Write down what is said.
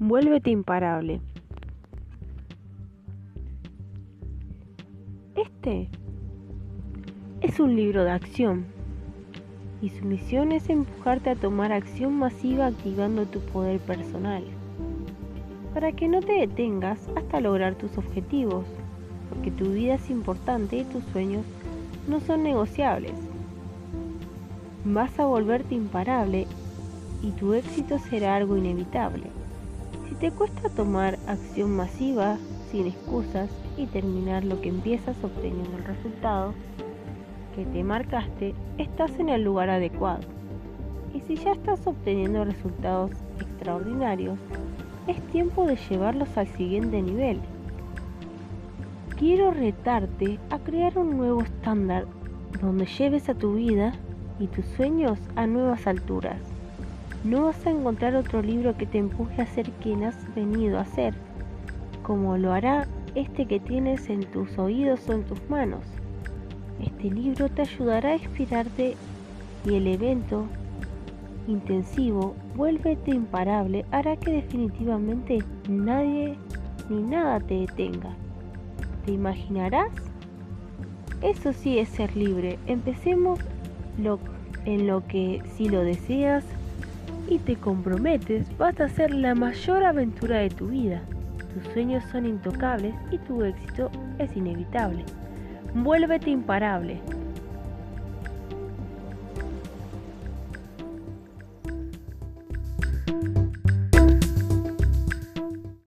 Vuélvete imparable. Este es un libro de acción y su misión es empujarte a tomar acción masiva activando tu poder personal para que no te detengas hasta lograr tus objetivos, porque tu vida es importante y tus sueños no son negociables. Vas a volverte imparable y tu éxito será algo inevitable. Si te cuesta tomar acción masiva, sin excusas, y terminar lo que empiezas obteniendo el resultado que te marcaste, estás en el lugar adecuado. Y si ya estás obteniendo resultados extraordinarios, es tiempo de llevarlos al siguiente nivel. Quiero retarte a crear un nuevo estándar donde lleves a tu vida y tus sueños a nuevas alturas. No vas a encontrar otro libro que te empuje a ser quien has venido a ser, como lo hará este que tienes en tus oídos o en tus manos. Este libro te ayudará a inspirarte y el evento intensivo, Vuélvete imparable, hará que definitivamente nadie ni nada te detenga. ¿Te imaginarás? Eso sí es ser libre. Empecemos en lo que si lo deseas y te comprometes, vas a ser la mayor aventura de tu vida. Tus sueños son intocables y tu éxito es inevitable. Vuélvete imparable.